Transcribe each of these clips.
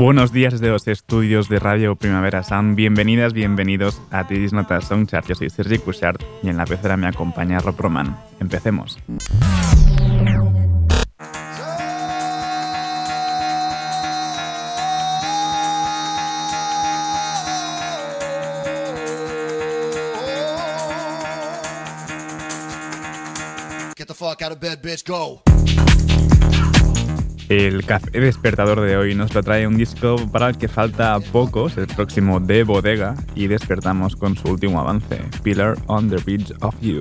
Buenos días desde los estudios de Radio Primavera Sound. Bienvenidas, bienvenidos a Tidis Notas Songchart. Yo soy Sergi Cushart y en la pecera me acompaña Rob Roman. Empecemos. Get the fuck out of bed, bitch, go. El café despertador de hoy nos lo trae un disco para el que falta poco, el próximo de Bodega, y despertamos con su último avance, Pillar on the Bridge of You.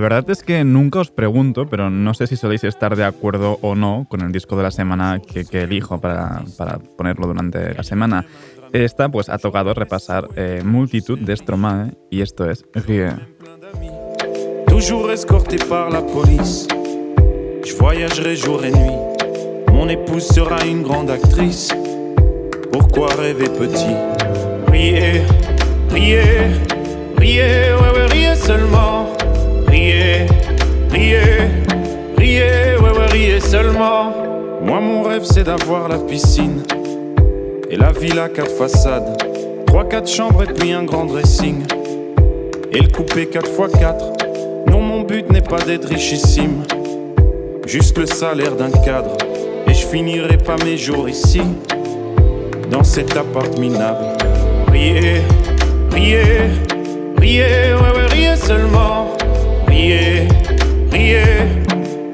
La verdad es que nunca os pregunto, pero no sé si soléis estar de acuerdo o no con el disco de la semana que, que elijo para, para, ponerlo durante la semana. Esta pues ha tocado repasar eh, multitud de Stromae y esto es petit Riez, riez, riez, ouais, ouais, seulement. Riez, riez, ouais, ouais, riez seulement. Moi, mon rêve, c'est d'avoir la piscine et la villa quatre façades. Trois, quatre chambres et puis un grand dressing. Et le coupé 4 x 4 Non, mon but n'est pas d'être richissime. Juste le salaire d'un cadre. Et je finirai pas mes jours ici. Dans cet appart minable. Riez, riez, riez, ouais, ouais, riez seulement. Riez, riez,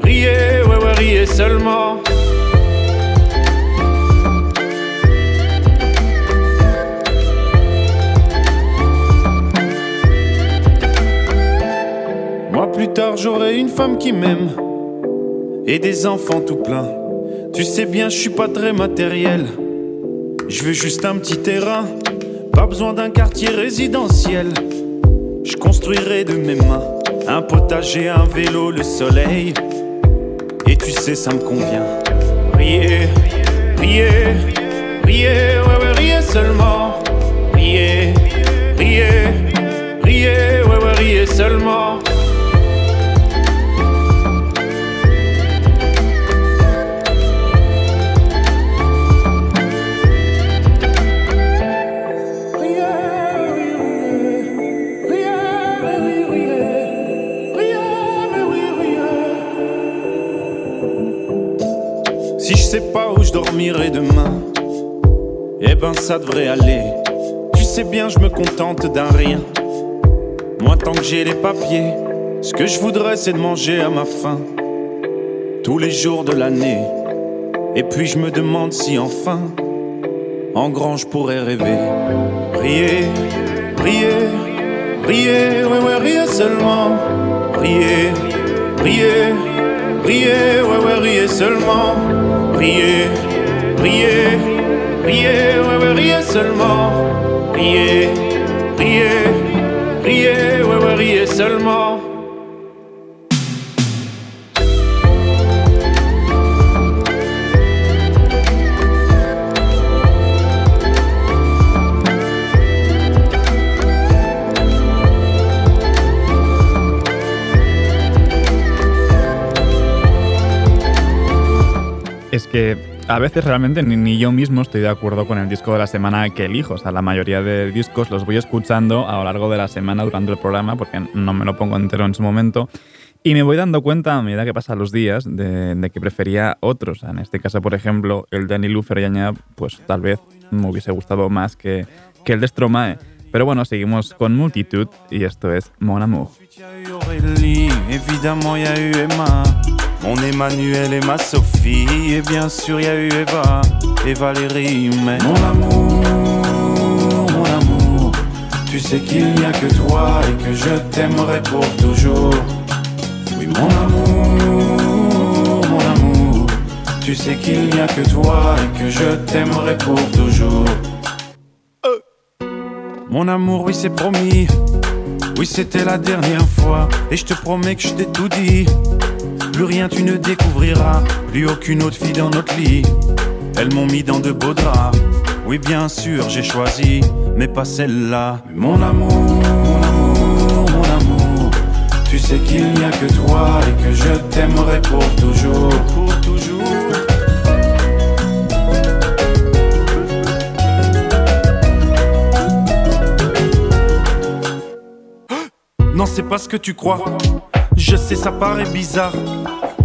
riez, ouais, ouais, riez seulement. Moi plus tard j'aurai une femme qui m'aime et des enfants tout plein. Tu sais bien, je suis pas très matériel. Je veux juste un petit terrain, pas besoin d'un quartier résidentiel. Je construirai de mes mains un potager, un vélo, le soleil. Et tu sais, ça me convient. Riez, riez, riez, ouais, ouais, riez seulement. Riez, riez, riez, ouais, ouais, riez seulement. Sais pas où je dormirai demain, eh ben ça devrait aller. Tu sais bien, je me contente d'un rien. Moi, tant que j'ai les papiers, ce que je voudrais, c'est de manger à ma faim. Tous les jours de l'année. Et puis je me demande si enfin, en grand, je pourrais rêver. Riez, riez, riez, ouais, ouais, riez seulement. Riez, riez, riez, ouais, ouais, riez seulement. Riez, riez, riez, ouais, ouais, riez seulement. Riez, riez, riez, ouais, ouais, riez seulement. Que a veces realmente ni, ni, yo mismo estoy de acuerdo con el disco de la semana que elijo. O sea, la mayoría de discos los voy escuchando a lo largo de la semana durante el programa porque no me lo pongo entero en su momento. Y me voy dando cuenta a medida que pasan los días de, de que prefería otros. En este caso, por ejemplo, el de Lufer y pues tal vez me hubiese gustado más que, que el de Stromae. Pero bueno, seguimos con multitud y esto es Mon Amour. Mon Emmanuel et ma Sophie. Et bien sûr, y a eu Eva et Valérie. Mais mon amour, mon amour, tu sais qu'il n'y a que toi et que je t'aimerai pour toujours. Oui, mon amour, mon amour, tu sais qu'il n'y a que toi et que je t'aimerai pour toujours. Mon amour, oui, c'est promis. Oui, c'était la dernière fois. Et je te promets que je t'ai tout dit. Plus rien tu ne découvriras. Plus aucune autre fille dans notre lit. Elles m'ont mis dans de beaux draps. Oui, bien sûr, j'ai choisi. Mais pas celle-là. Mon amour, mon amour. Tu sais qu'il n'y a que toi et que je t'aimerai pour toujours. Pour toujours. Non, c'est pas ce que tu crois. Je sais, ça paraît bizarre.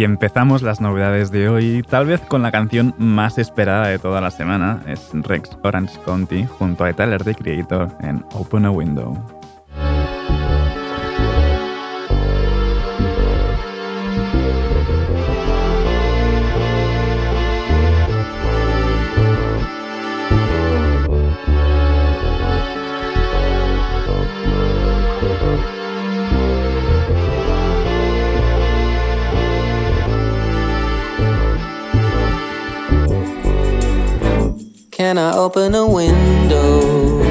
Y empezamos las novedades de hoy, tal vez con la canción más esperada de toda la semana, es Rex Orange County junto a Tyler the Creator en Open a Window. Open a window?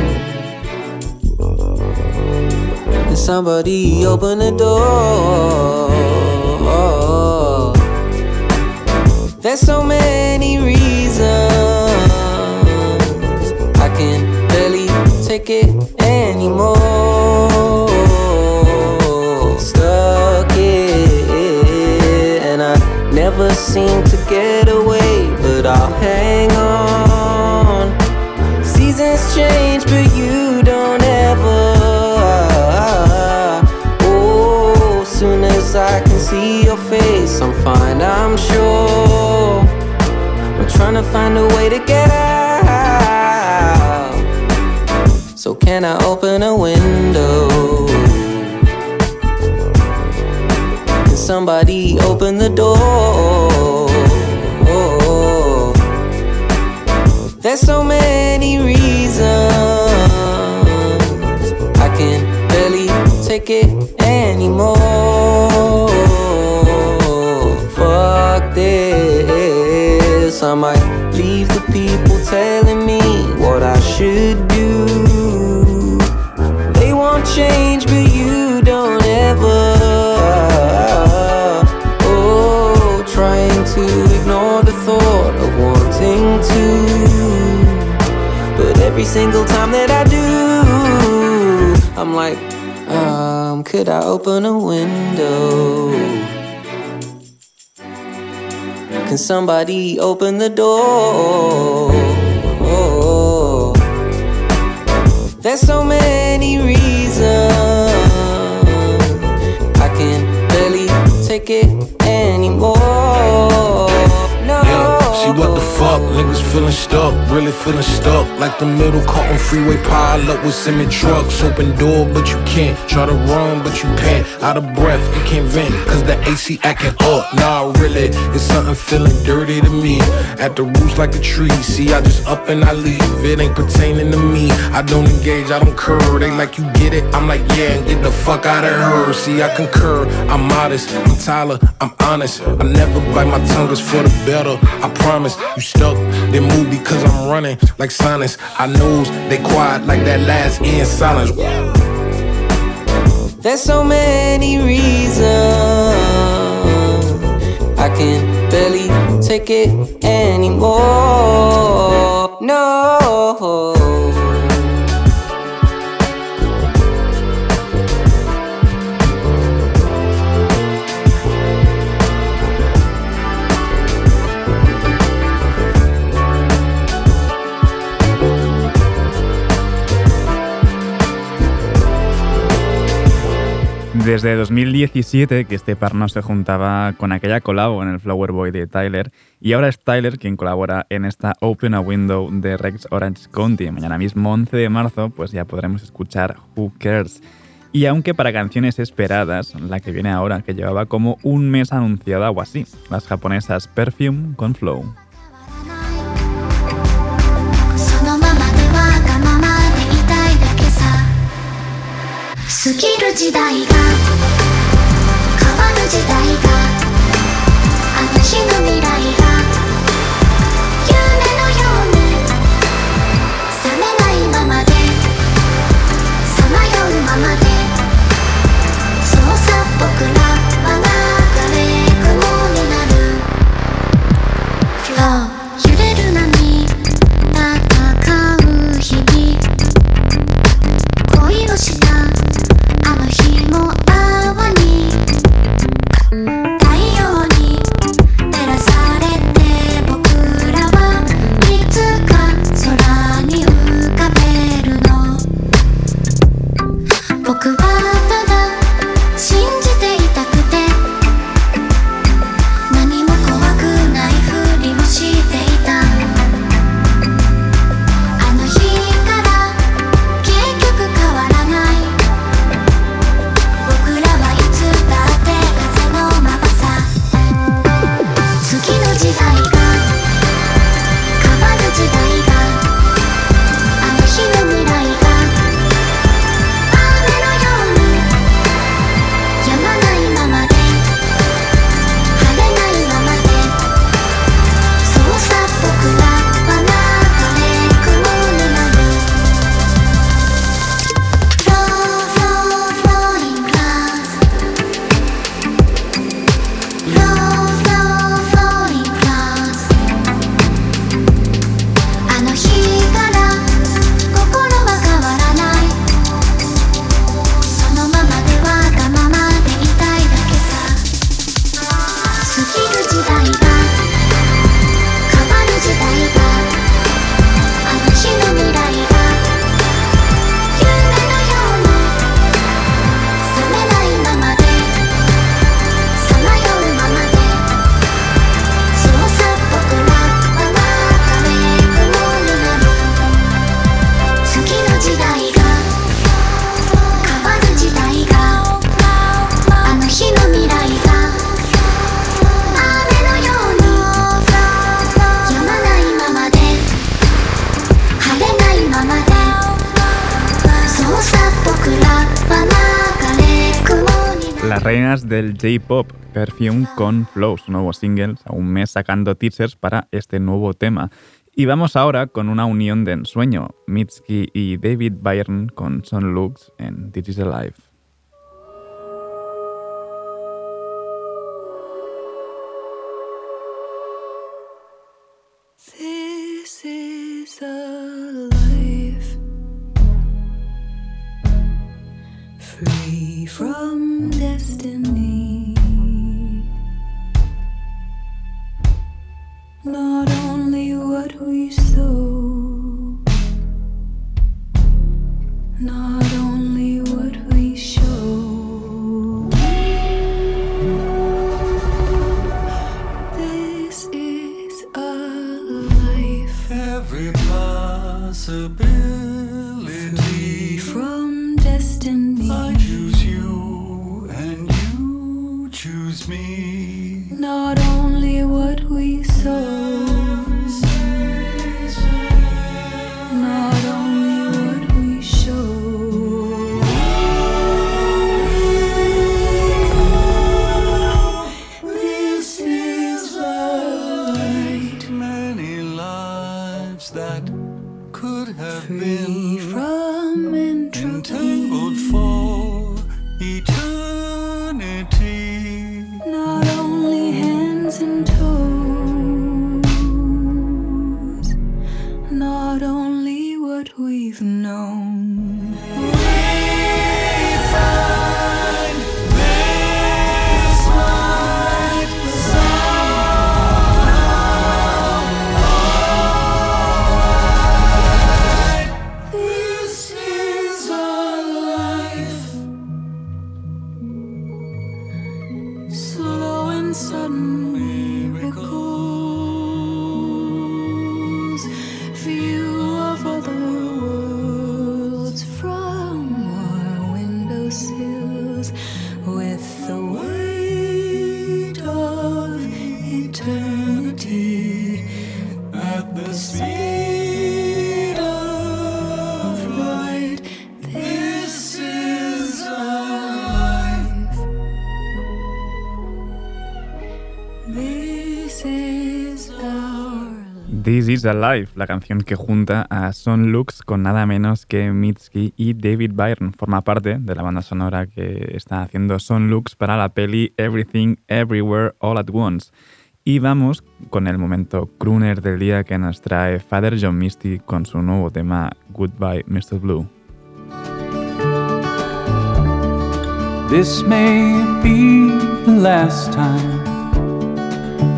Can somebody open the door? There's so many reasons I can barely take it anymore. Stuck it, and I never seem to get away, but I'll hang on. Change, but you don't ever. Oh, soon as I can see your face, I'm fine, I'm sure. I'm trying to find a way to get out. So, can I open a window? Can somebody open the door? So many reasons I can barely take it anymore. Fuck this. I might leave the people telling me what I should do. Every single time that I do, I'm like, um, could I open a window? Can somebody open the door? There's so many reasons I can barely take it anymore. See what the fuck, niggas feeling stuck, really feeling stuck. Like the middle caught on freeway pile up with semi trucks. Open door, but you can't. Try to run, but you pant. Out of breath, you can't vent, cause the AC acting up. Nah, really, it's something feeling dirty to me. At the roots like a tree, see, I just up and I leave. It ain't pertaining to me. I don't engage, I don't curve. They like, you get it? I'm like, yeah, and get the fuck out of her. See, I concur, I'm modest, I'm Tyler, I'm honest. I never bite my tongue, it's for the better. I promise, you stuck, then move because I'm running like silence. I knows they quiet like that last in silence. There's so many reasons I can barely take it anymore. No. Desde 2017 que este par no se juntaba con aquella colabo en el Flower Boy de Tyler y ahora es Tyler quien colabora en esta Open a Window de Rex Orange County. Mañana mismo 11 de marzo pues ya podremos escuchar Who Cares. Y aunque para canciones esperadas, la que viene ahora que llevaba como un mes anunciada o así, las japonesas Perfume con Flow. 過ぎる時代が変わる時代があの日の未来が J-Pop Perfume con Flow, su nuevo single, un mes sacando teasers para este nuevo tema. Y vamos ahora con una unión de ensueño, Mitski y David Byrne con Son Lux en This is Alive. not only what we sow, not only. This is Alive, la canción que junta a Son Lux con nada menos que Mitski y David Byrne. Forma parte de la banda sonora que está haciendo Son Lux para la peli Everything Everywhere All at Once. Y vamos con el momento crooner del día que nos trae Father John Misty con su nuevo tema Goodbye Mr. Blue. This may be the last time,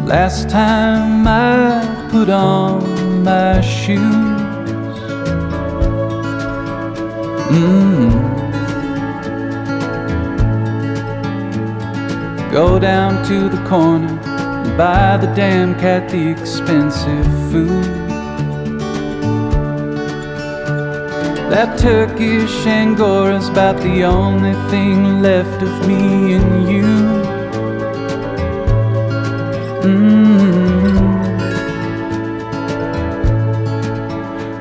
last time I put on my shoes. Mm. Go down to the corner and buy the damn cat the expensive food. That Turkish Angora's about the only thing left of me and you. Mm.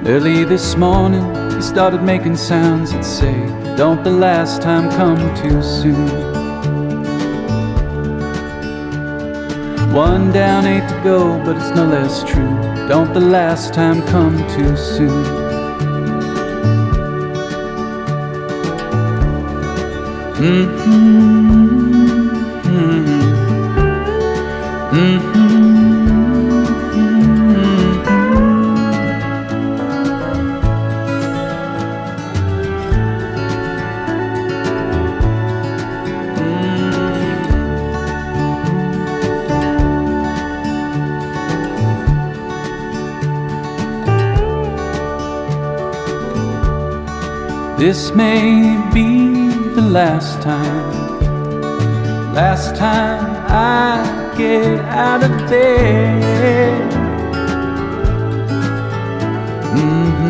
Early this morning, he started making sounds that say, Don't the last time come too soon. One down, eight to go, but it's no less true. Don't the last time come too soon. This may be the last time, last time I get out of bed. Mm-hmm.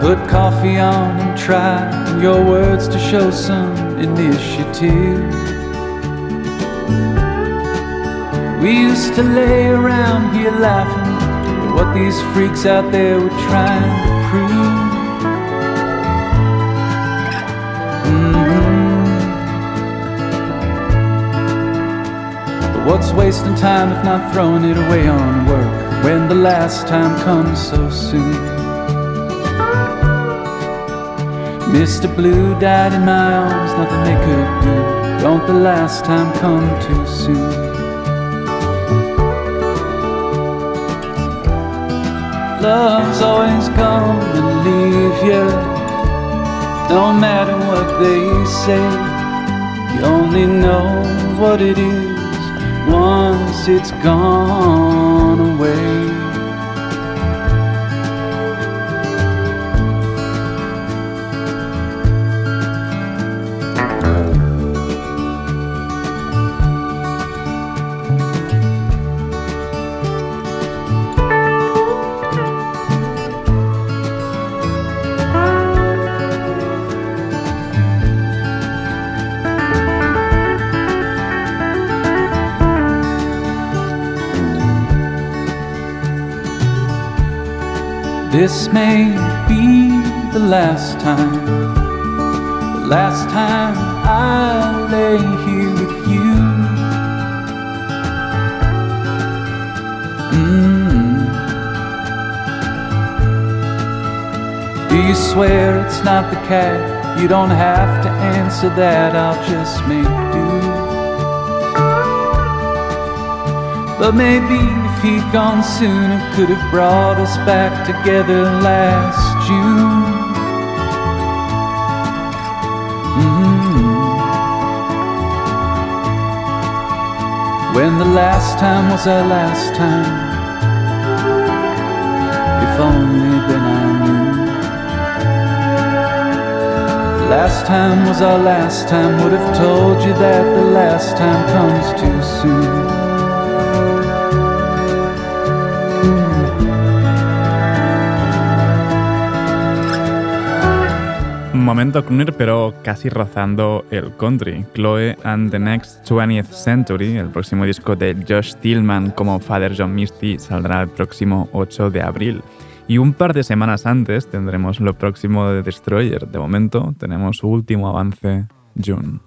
Put coffee on and try your words to show some initiative. We used to lay around here laughing at what these freaks out there were trying to prove. What's wasting time if not throwing it away on work when the last time comes so soon? Mr. Blue died in my arms, nothing they could do. Don't the last time come too soon? Love's always gonna leave you No matter what they say You only know what it is Once it's gone away This may be the last time, the last time I lay here with you. Mm. Do you swear it's not the cat? You don't have to answer that, I'll just make do. But maybe if he'd gone sooner, could have brought us back together last June. Mhm. When the last time was our last time, if only then I knew. Last time was our last time, would have told you that the last time comes too soon. Momento crooner, pero casi rozando el country. Chloe and the Next 20th Century, el próximo disco de Josh Tillman como Father John Misty, saldrá el próximo 8 de abril. Y un par de semanas antes tendremos lo próximo de Destroyer. De momento tenemos su último avance, June.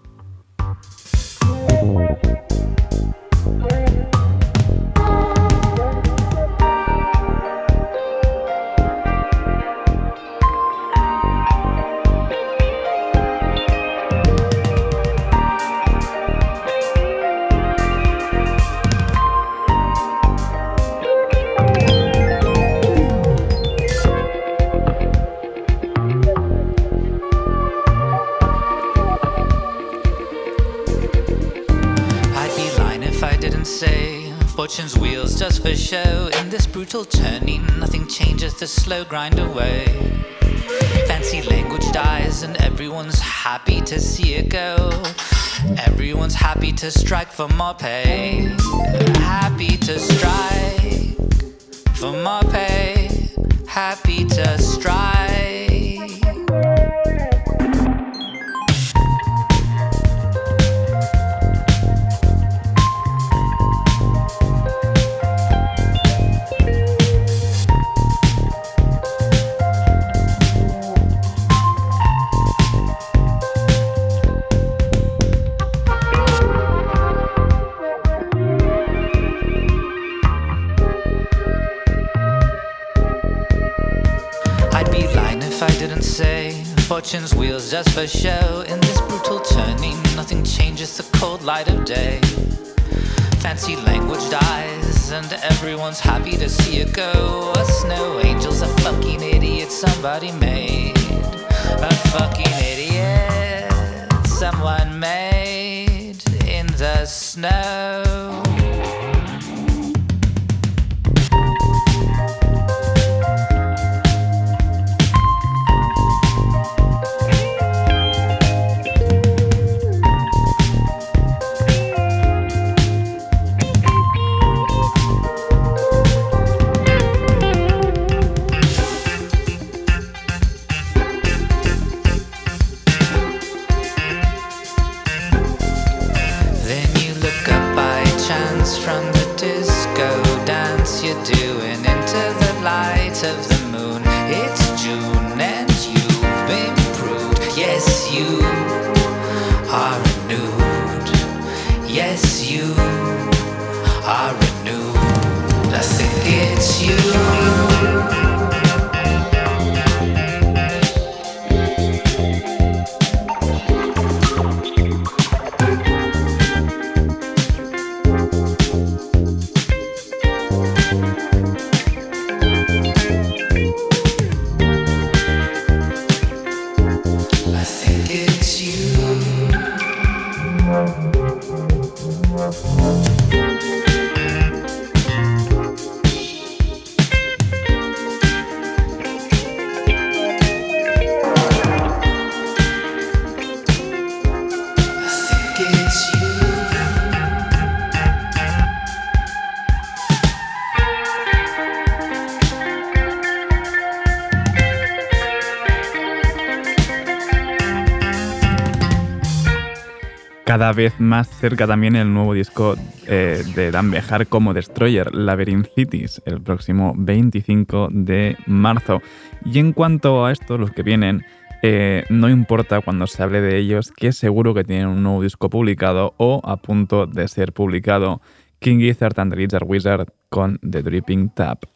Brutal turning, nothing changes, the slow grind away. Fancy language dies, and everyone's happy to see it go. Everyone's happy to strike for more pay. Happy to strike for more pay. Happy to strike. Fortune's wheels just for show. In this brutal turning, nothing changes the cold light of day. Fancy language dies, and everyone's happy to see it go. A snow angel's a fucking idiot somebody made. A fucking idiot someone made in the snow. Vez más cerca también el nuevo disco eh, de Dan Bejar como Destroyer, Labyrinth Cities, el próximo 25 de marzo. Y en cuanto a esto, los que vienen, eh, no importa cuando se hable de ellos, que seguro que tienen un nuevo disco publicado o a punto de ser publicado. King Gizzard and the Lizard Wizard con The Dripping Tap.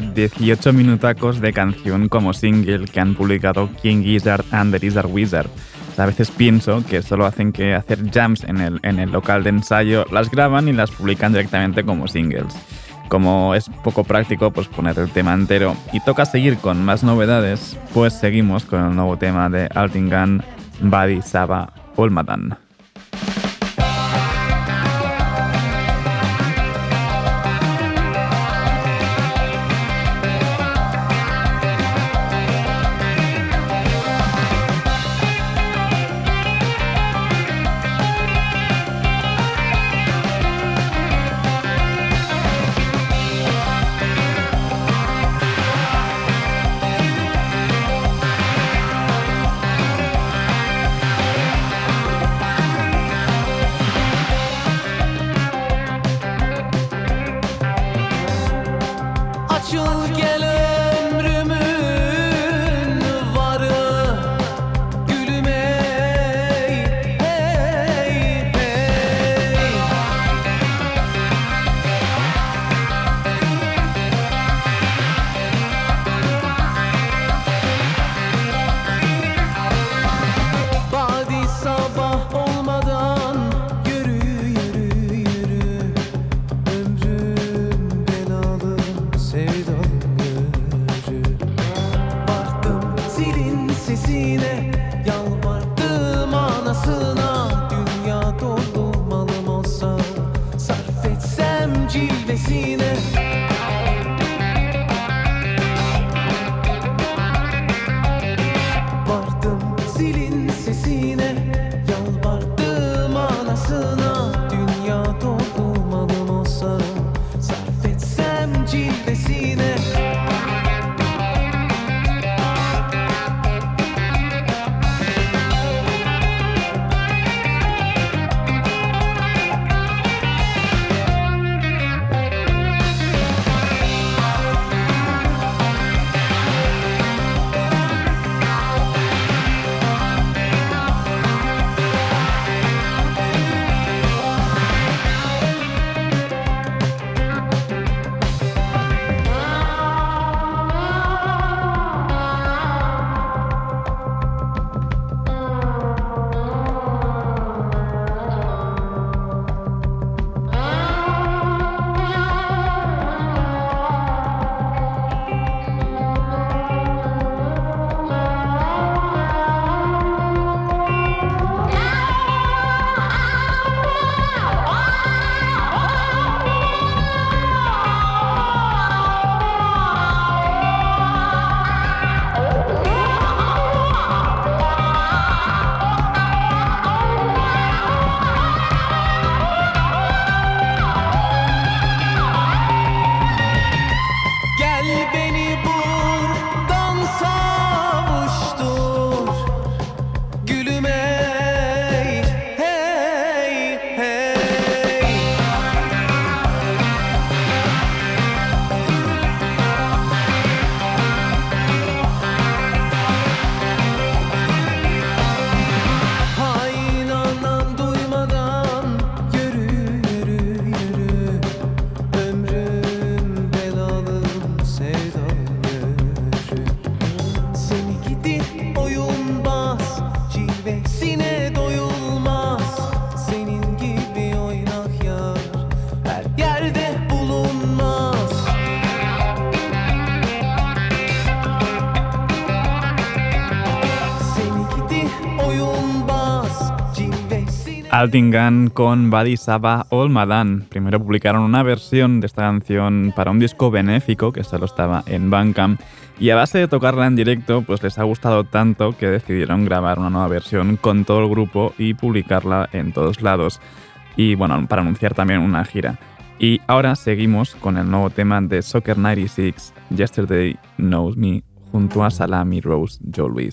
Menos que 18 minutacos de canción como single que han publicado King Gizzard and the Lizard Wizard. A veces pienso que solo hacen que hacer jams en el, en el local de ensayo, las graban y las publican directamente como singles. Como es poco práctico pues poner el tema entero y toca seguir con más novedades, pues seguimos con el nuevo tema de Altingan, Badi Saba Olmadan. Altingan con Badi Saba Olmadan. Primero publicaron una versión de esta canción para un disco benéfico que solo estaba en Bandcamp y a base de tocarla en directo pues les ha gustado tanto que decidieron grabar una nueva versión con todo el grupo y publicarla en todos lados. Y bueno, para anunciar también una gira. Y ahora seguimos con el nuevo tema de Soccer 96, Yesterday Knows Me, junto a Salami Rose Joe.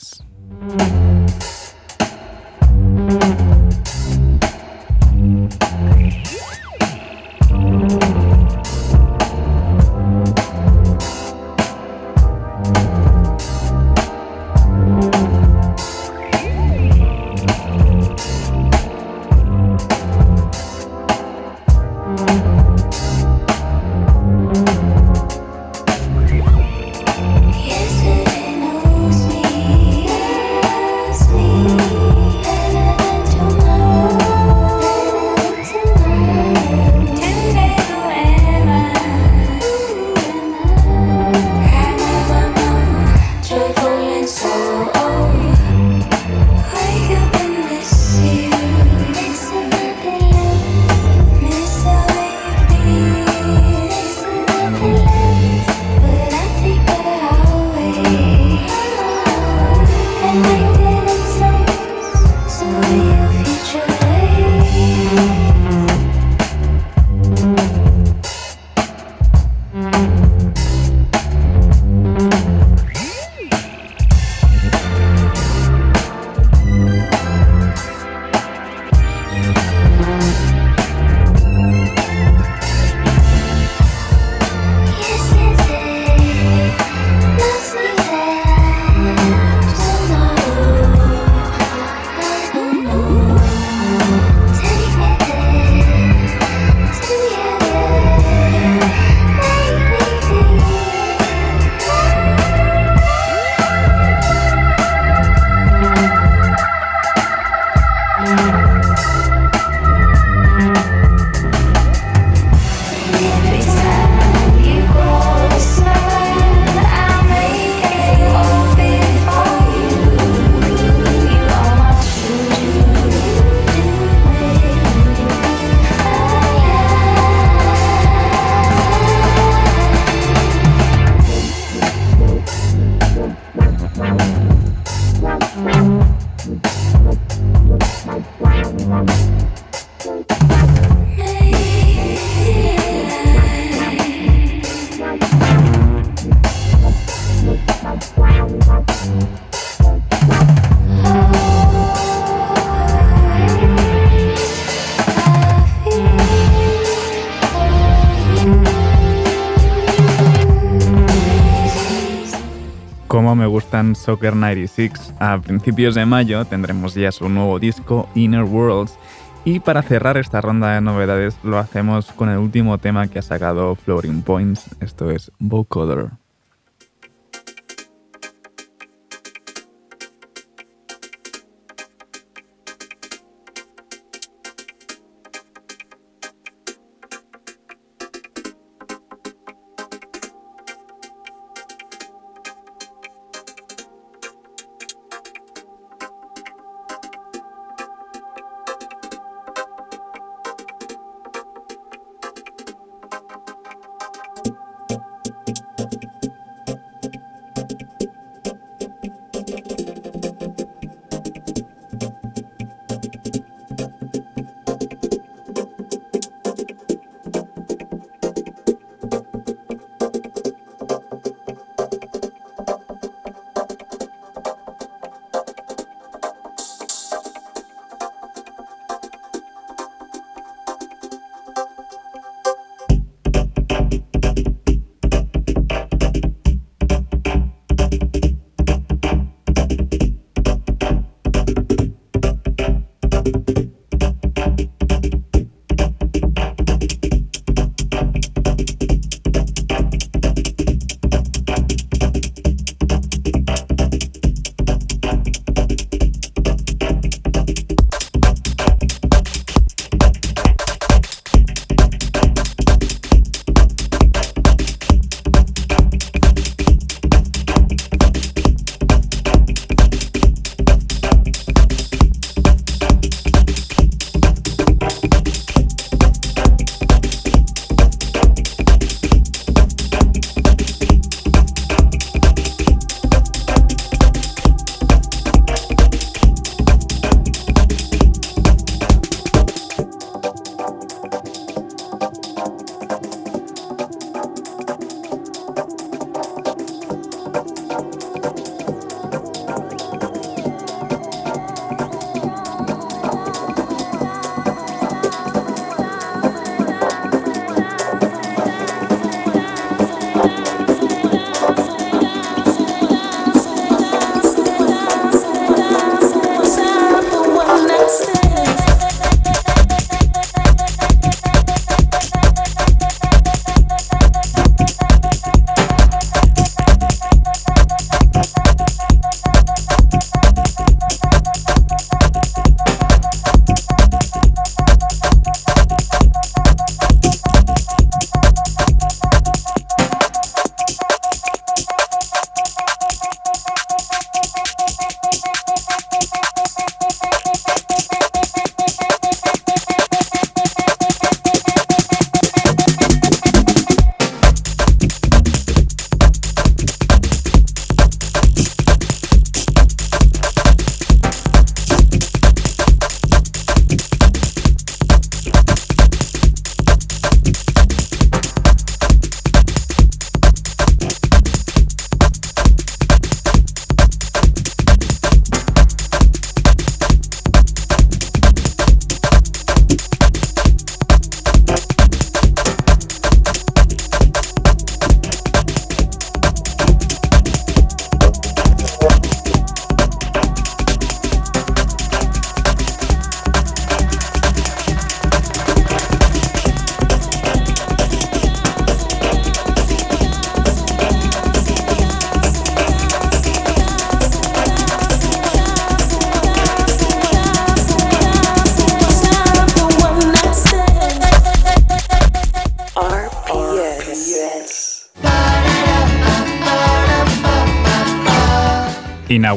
Soccer 96, a principios de mayo tendremos ya su nuevo disco Inner Worlds. Y para cerrar esta ronda de novedades lo hacemos con el último tema que ha sacado Floating Points, esto es Vocoder.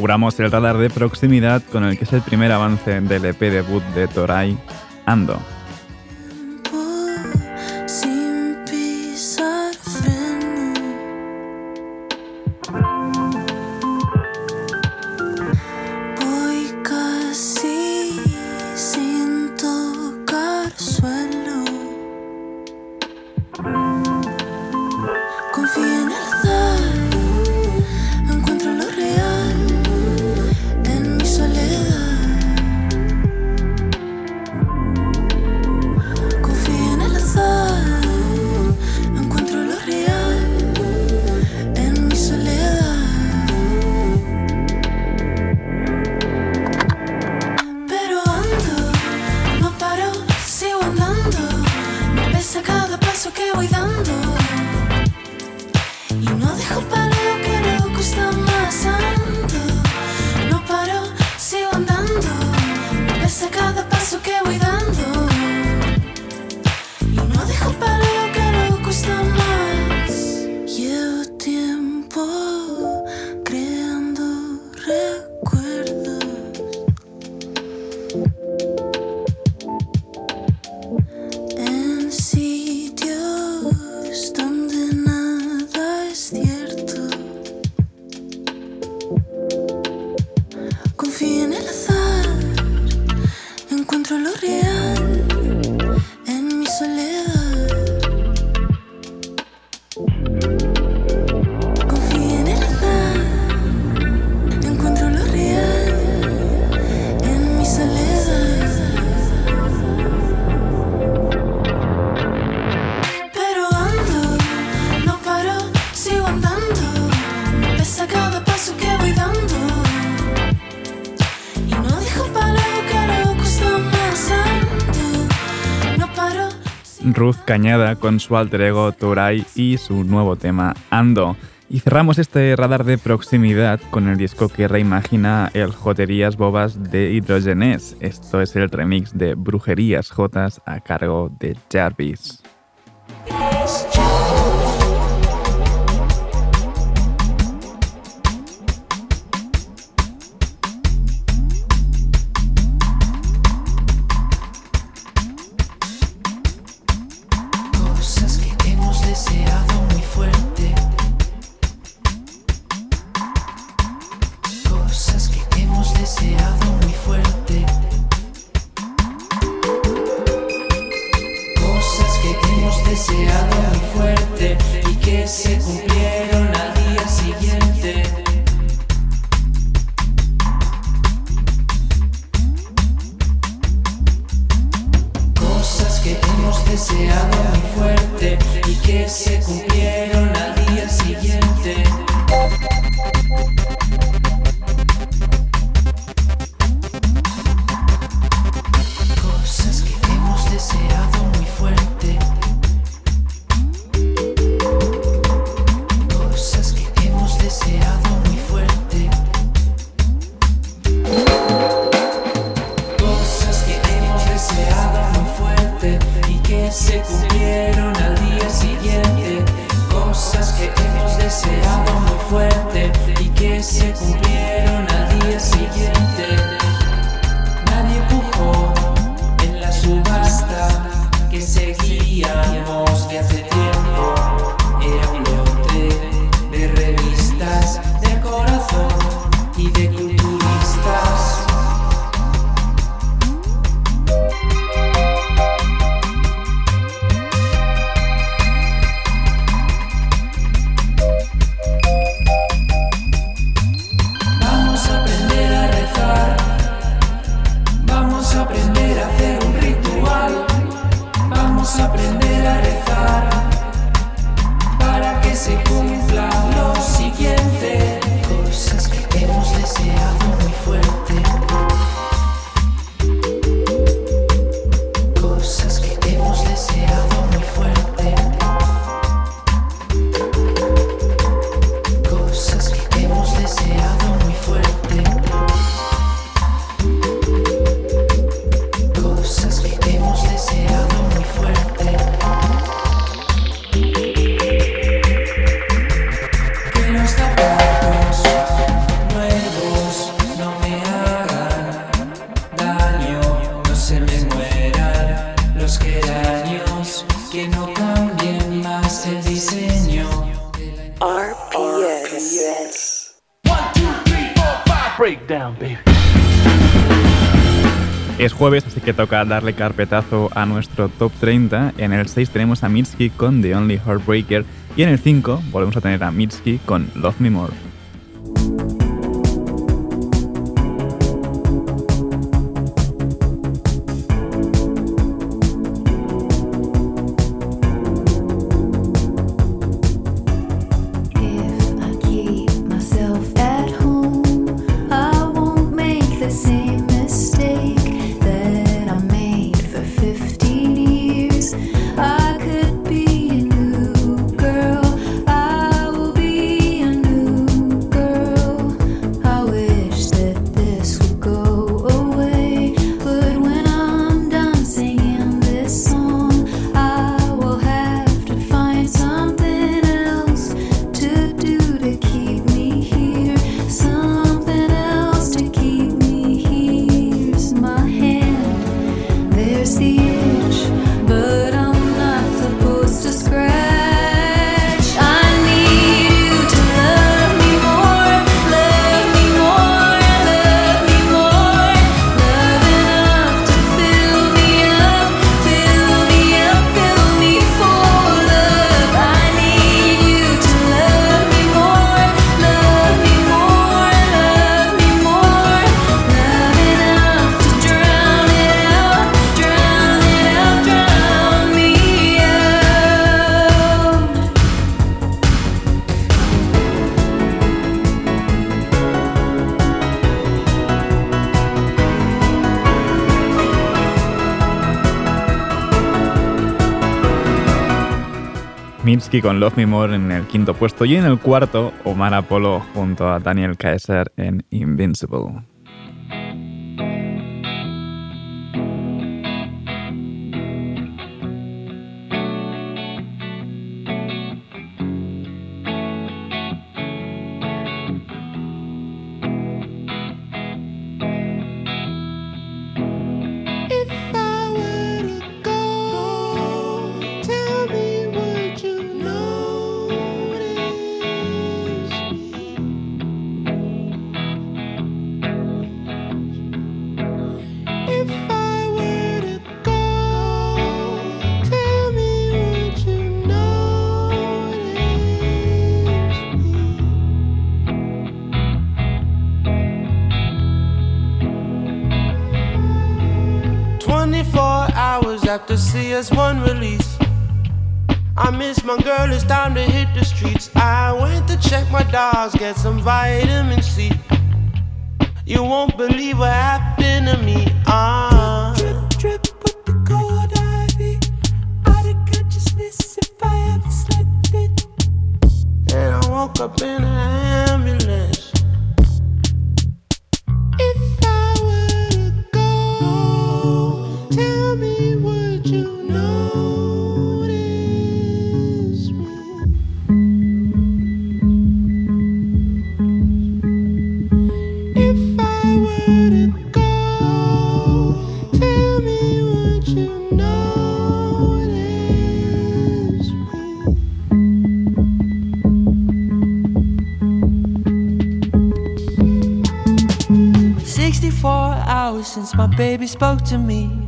Inauguramos el radar de proximidad con el que es el primer avance del EP debut de Torai, Ando. Ruth Cañada con su alter ego Toray y su nuevo tema Ando. Y cerramos este radar de proximidad con el disco que reimagina el Joterías Bobas de Hidrogenes. Esto es el remix de Brujerías Jotas a cargo de Jarvis. que toca darle carpetazo a nuestro top 30. En el 6 tenemos a Mitski con The Only Heartbreaker y en el 5 volvemos a tener a Mitski con Love Me More. Mitski con Love Me More en el quinto puesto y en el cuarto Omar Apollo junto a Daniel Kaiser en Invincible. Hours after CS1 release. I miss my girl, it's time to hit the streets. I went to check my dogs, get some vitamin C. You won't believe what happened to me. Ah. Since my baby spoke to me.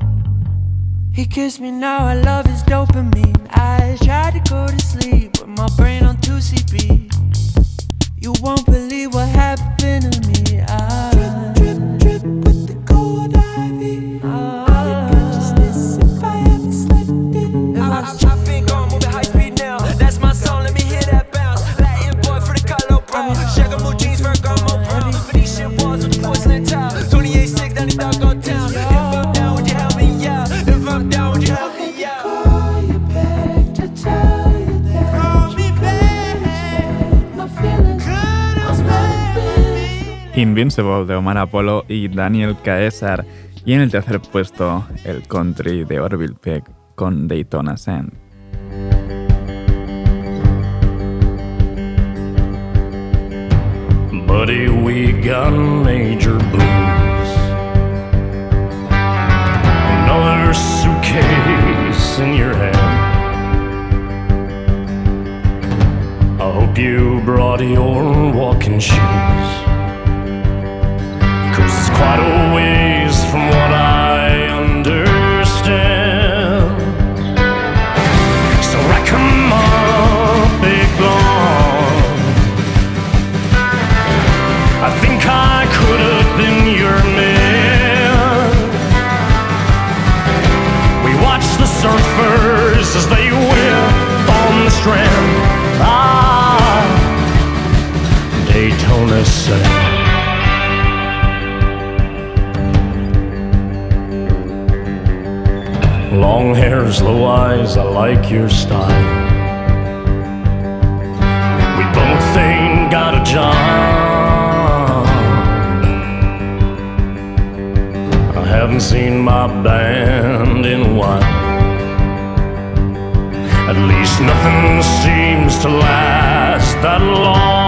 He kissed me now, I love his dopamine. I tried to go to sleep Invincible de Omar Apollo y Daniel Caesar. Y en el tercer puesto, el country de Orville Peck con Daytona Sand. Buddy, we got major blues. Another suitcase in your hand. I hope you brought your walking shoes. Quite a ways from what I Long hair, slow eyes, I like your style. We both ain't got a job. I haven't seen my band in a while. At least nothing seems to last that long.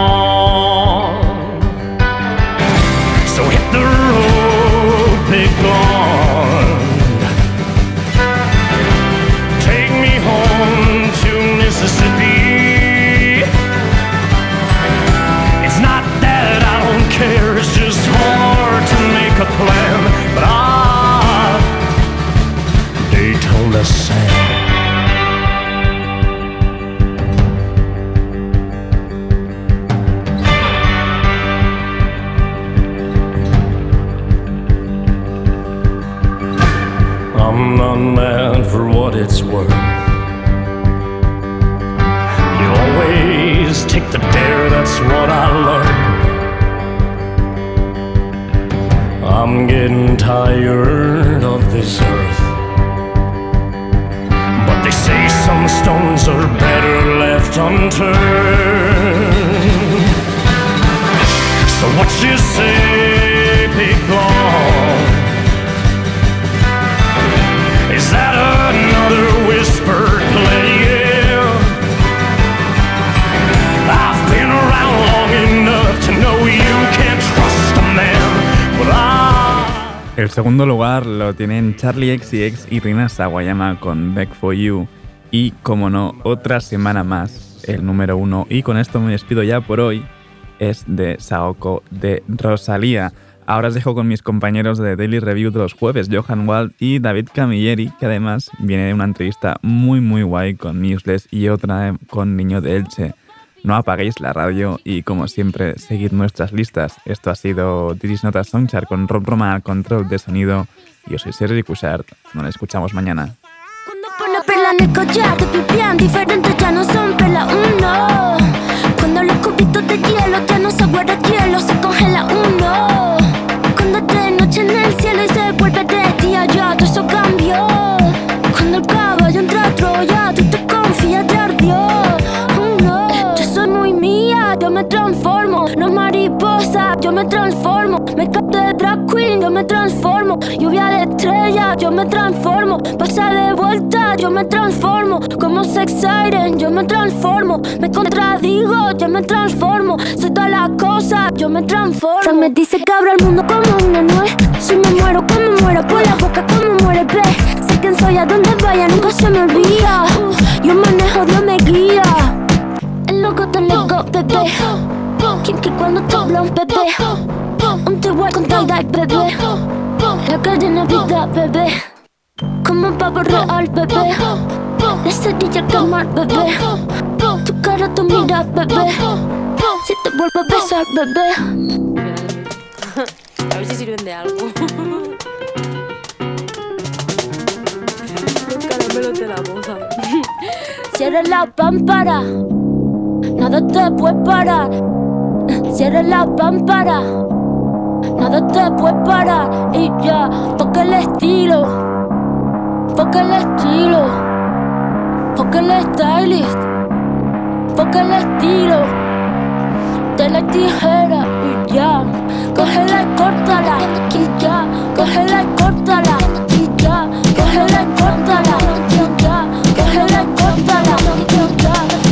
Charlie XCX y Rina Sawayama con Back for You. Y, como no, otra semana más, el número uno. Y con esto me despido ya por hoy. Es de Saoko de Rosalía. Ahora os dejo con mis compañeros de Daily Review de los jueves, Johan Wald y David Camilleri, que además viene de una entrevista muy muy guay con Newsless y otra con Niño de Elche. No apaguéis la radio y como siempre seguid nuestras listas. Esto ha sido Diris Nota Songchart con Rob Roma control de sonido. Yo soy Sergi Cushart. Nos escuchamos mañana. Lluvia de estrella, yo me transformo. Pasa de vuelta, yo me transformo. Como sex siren, yo me transformo. Me contradigo, yo me transformo. Soy todas las cosas, yo me transformo. Se me dice que abro el mundo como una nuez. Si me muero, como muero Por la boca, como muere, ve. Sé quién soy, a donde vaya, nunca se me olvida. Yo manejo, Dios me guía. El loco te loco, bebé. Quien que cuando te habla un bebé. Un te con tie-dye, bebé La calle Navidad, bebé. Como un pavo real, bebé. La cerilla que mal, bebé. Tu cara, tu mira, bebé. Si te vuelvo a besar, bebé. A ver si sirven de algo. Los caramelos de la boda. Cierra la pámpara. Nada te puede parar. Cierra la pámpara Nada te puede parar y ya. Porque el estilo, porque el estilo, porque el stylist, porque el estilo. De la tijera y ya. Cógela y córtala y ya. Cógela y córtala y ya. Cógela y córtala y ya. Cógela y córtala y ya.